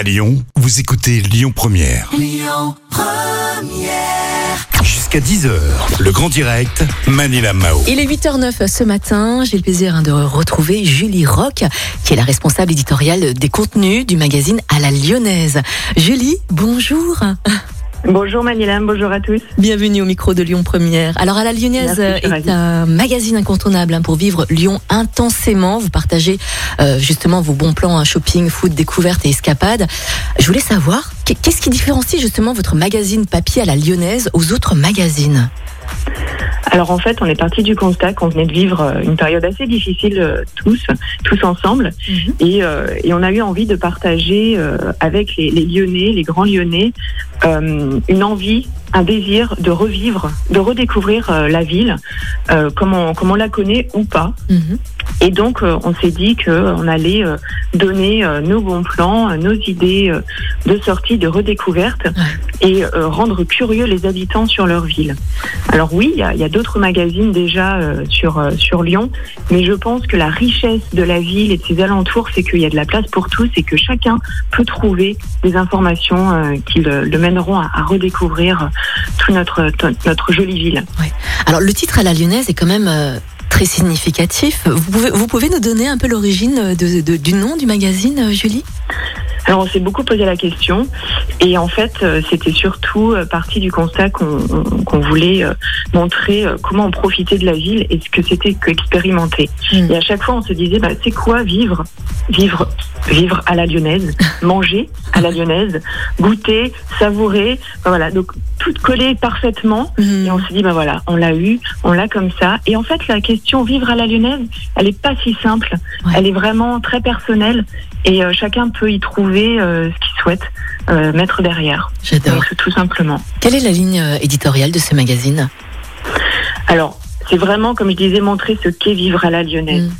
À Lyon, vous écoutez Lyon Première. Jusqu'à 10h, le grand direct, Manila Mao. Il est 8h09 ce matin. J'ai le plaisir hein, de retrouver Julie Roch, qui est la responsable éditoriale des contenus du magazine à la Lyonnaise. Julie, bonjour. Bonjour Manila, bonjour à tous. Bienvenue au micro de Lyon Première. Alors à la Lyonnaise Merci, est un magazine incontournable hein, pour vivre Lyon intensément. Vous partagez euh, justement vos bons plans hein, shopping, food, découverte et escapade. Je voulais savoir qu'est- qu'est-ce qui différencie justement votre magazine papier à la Lyonnaise aux autres magazines? Alors en fait, on est parti du constat qu'on venait de vivre euh, une période assez difficile euh, tous, tous ensemble, et, euh, et on a eu envie de partager euh, avec les, les Lyonnais, les grands Lyonnais, euh, une envie, un désir de revivre, de redécouvrir euh, la ville, euh, comme, on, comme on la connaît ou pas. Mhm. Et donc, euh, on s'est dit qu'on allait euh, donner euh, nos bons plans, euh, nos idées euh, de sortie, de redécouverte, et euh, rendre curieux les habitants sur leur ville. Alors oui, il y a, a d'autres magazines déjà euh, sur, euh, sur Lyon, mais je pense que la richesse de la ville et de ses alentours, c'est qu'il y a de la place pour tous et que chacun peut trouver des informations euh, qui le, le mèneront à, à redécouvrir euh, toute notre, notre jolie ville. Alors le titre à la Lyonnaise est quand même euh, très significatif. Vous pouvez, vous pouvez nous donner un peu l'origine du nom du magazine, euh, Julie? Alors on s'est beaucoup posé la question et en fait euh, c'était surtout euh, parti du constat qu'on on- qu'on voulait euh, montrer comment on profitait de la ville et ce que c'était qu'expérimenter. Mm. Et à chaque fois on se disait bah, c'est quoi vivre? Vivre vivre à la lyonnaise, manger à la lyonnaise, goûter, savourer, voilà donc tout collé parfaitement Mhm. et on s'est dit, ben voilà, on l'a eu, on l'a comme ça. Et en fait, la question vivre à la lyonnaise, elle est pas si simple. Ouais. Elle est vraiment très personnelle et euh, chacun peut y trouver euh, ce qu'il souhaite euh, mettre derrière. J'adore. Tout simplement. Quelle est la ligne euh, éditoriale de ce magazine Alors, c'est vraiment, comme je disais, montrer ce qu'est vivre à la lyonnaise. Mm.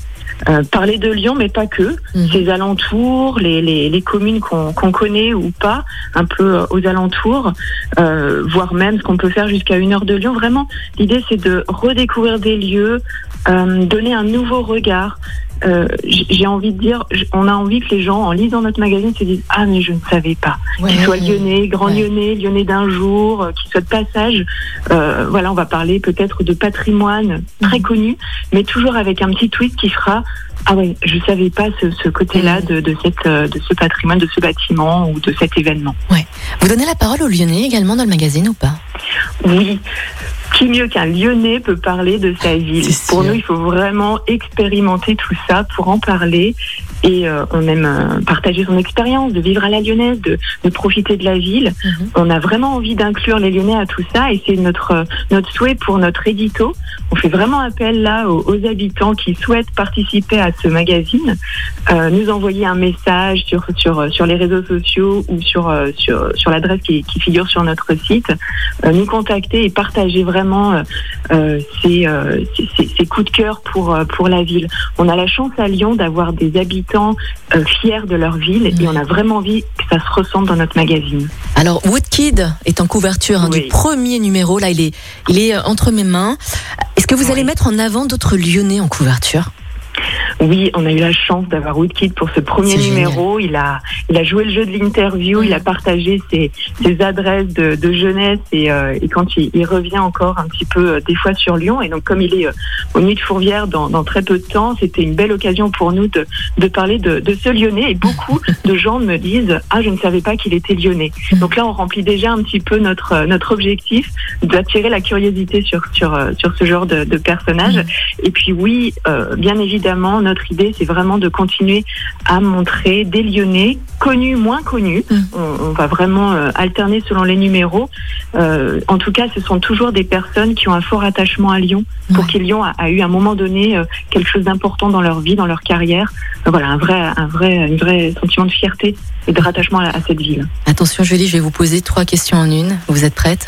Euh, parler de Lyon, mais pas que. Mhm. Ses alentours, les, les, les communes qu'on qu'on connaît ou pas, un peu euh, aux alentours, euh, voire même ce qu'on peut faire jusqu'à une heure de Lyon. Vraiment, l'idée, c'est de redécouvrir des lieux, donner un nouveau regard. Euh, J'ai envie de dire, on a envie que les gens, en lisant notre magazine, se disent Ah, mais je ne savais pas. Qu'ils soient lyonnais, Ouais. lyonnais, lyonnais d'un jour, euh, qu'ils soient de passage. Euh, voilà, on va parler peut-être de patrimoine très Mhm. connu, mais toujours avec un petit twist qui fera Ah ouais, je savais pas ce, ce côté-là Mhm. de, de, cette, euh, de ce patrimoine, de ce bâtiment ou de cet événement. Vous donnez la parole aux Lyonnais également dans le magazine ou pas? Oui. Qui mieux qu'un Lyonnais peut parler de sa ville? Pour nous, il faut vraiment expérimenter tout ça pour en parler. Et euh, on aime euh, partager son expérience, de vivre à la lyonnaise, de, de profiter de la ville. Mhm. On a vraiment envie d'inclure les Lyonnais à tout ça et c'est notre, euh, notre souhait pour notre édito. On fait vraiment appel là aux, aux habitants qui souhaitent participer à ce magazine, euh, nous envoyer un message sur, sur, sur les réseaux sociaux ou sur, euh, sur, sur l'adresse qui, qui figure sur notre site, euh, nous contacter et partager vraiment euh, euh, ces, euh, ces, ces- coups de cœur pour, euh, pour la ville. On a la chance à Lyon d'avoir des habitants euh, fiers de leur ville et on a vraiment envie que ça se ressente dans notre magazine. Alors Woodkid est en couverture hein, Oui. du premier numéro. Là, il est, il est euh, entre mes mains. Est-ce que vous allez mettre en avant d'autres Lyonnais en couverture? Oui, on a eu la chance d'avoir Woodkid pour ce premier numéro. Il a, il a joué le jeu de l'interview, il a partagé ses, ses adresses de, de jeunesse et, euh, et quand il, il revient encore un petit peu euh, des fois sur Lyon. Et donc comme il est euh, au Nuit de Fourvière dans, dans très peu de temps, c'était une belle occasion pour nous de, de parler de, de ce Lyonnais. Et beaucoup de gens me disent ah je ne savais pas qu'il était Lyonnais. Donc là on remplit déjà un petit peu notre euh, notre objectif d'attirer la curiosité sur sur euh, sur ce genre de, de personnage. Et puis oui, euh, bien évidemment, notre idée, c'est vraiment de continuer à montrer des Lyonnais connus, moins connus. Mm. On, on va vraiment euh, alterner selon les numéros. Euh, en tout cas, ce sont toujours des personnes qui ont un fort attachement à Lyon, pour qui Lyon a, a eu à un moment donné euh, quelque chose d'important dans leur vie, dans leur carrière. Voilà, un vrai, un vrai, une vraie sentiment de fierté et de rattachement à, à cette ville. Attention Julie, je vais vous poser trois questions en une. Vous êtes prête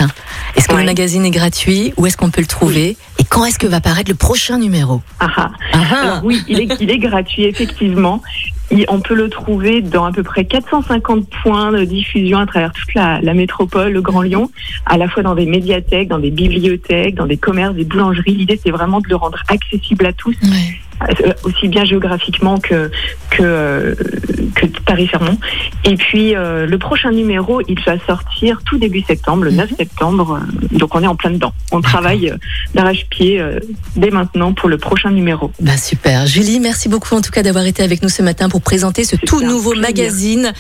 Est-ce que le magazine est gratuit Où est-ce qu'on peut le trouver Et quand est-ce que va paraître le prochain numéro Ah, ah. Ah, Alors oui, il est, il est gratuit, effectivement. Il- on peut le trouver dans à peu près 450 points de diffusion à travers toute la, métropole, le Grand Lyon, à la fois dans des médiathèques, dans des bibliothèques, dans des commerces, des boulangeries. L'idée, c'est vraiment de le rendre accessible à tous. Aussi bien géographiquement que que, euh, que tarifairement. Et puis euh, le prochain numéro, il va sortir tout début septembre, le 9 Mhm. septembre. euh, donc on est en plein dedans. On travaille d'arrache-pied euh, dès maintenant pour le prochain numéro. Bah super. Julie, merci beaucoup en tout cas d'avoir été avec nous ce matin pour présenter ce tout nouveau magazine.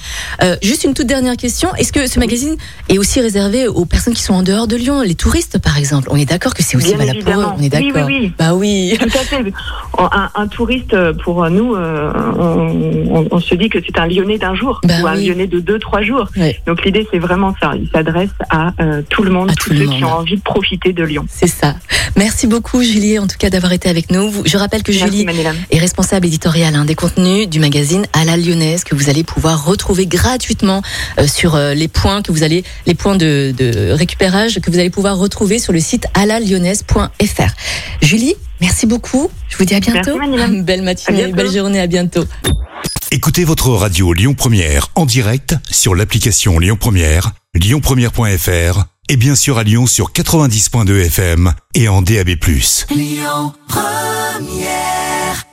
Euh, juste une toute dernière question. Est-ce que ce magazine est aussi réservé aux personnes qui sont en dehors de Lyon, les touristes par exemple? On est d'accord que c'est aussi Bien valable pour eux. On est Oui, oui, d'accord. oui. Bah oui. Tout à fait. Un, un touriste, euh, pour nous, euh, on, on- on se dit que c'est un Lyonnais d'un jour Bah ou un oui. Lyonnais de deux, trois jours. Donc l'idée, c'est vraiment ça. Il s'adresse à euh, tout le monde, À tous tout ceux monde. qui ont envie de profiter de Lyon. C'est ça. Merci beaucoup Julie en tout cas d'avoir été avec nous. Je rappelle que Merci, Julie Manila. est responsable éditoriale hein, des contenus du magazine à la lyonnaise que vous allez pouvoir retrouver gratuitement euh, sur les points que vous allez les points de, de récupérage que vous allez pouvoir retrouver sur le site alalyonnaise.fr. Julie, merci beaucoup. Je vous dis à bientôt. Merci. Belle matinée, bientôt. belle journée, à bientôt. Écoutez votre radio Lyon Première en direct sur l'application Lyon Première, lyonpremière.fr et bien sûr à Lyon sur 90.2 FM et en DAB+. Lyon Première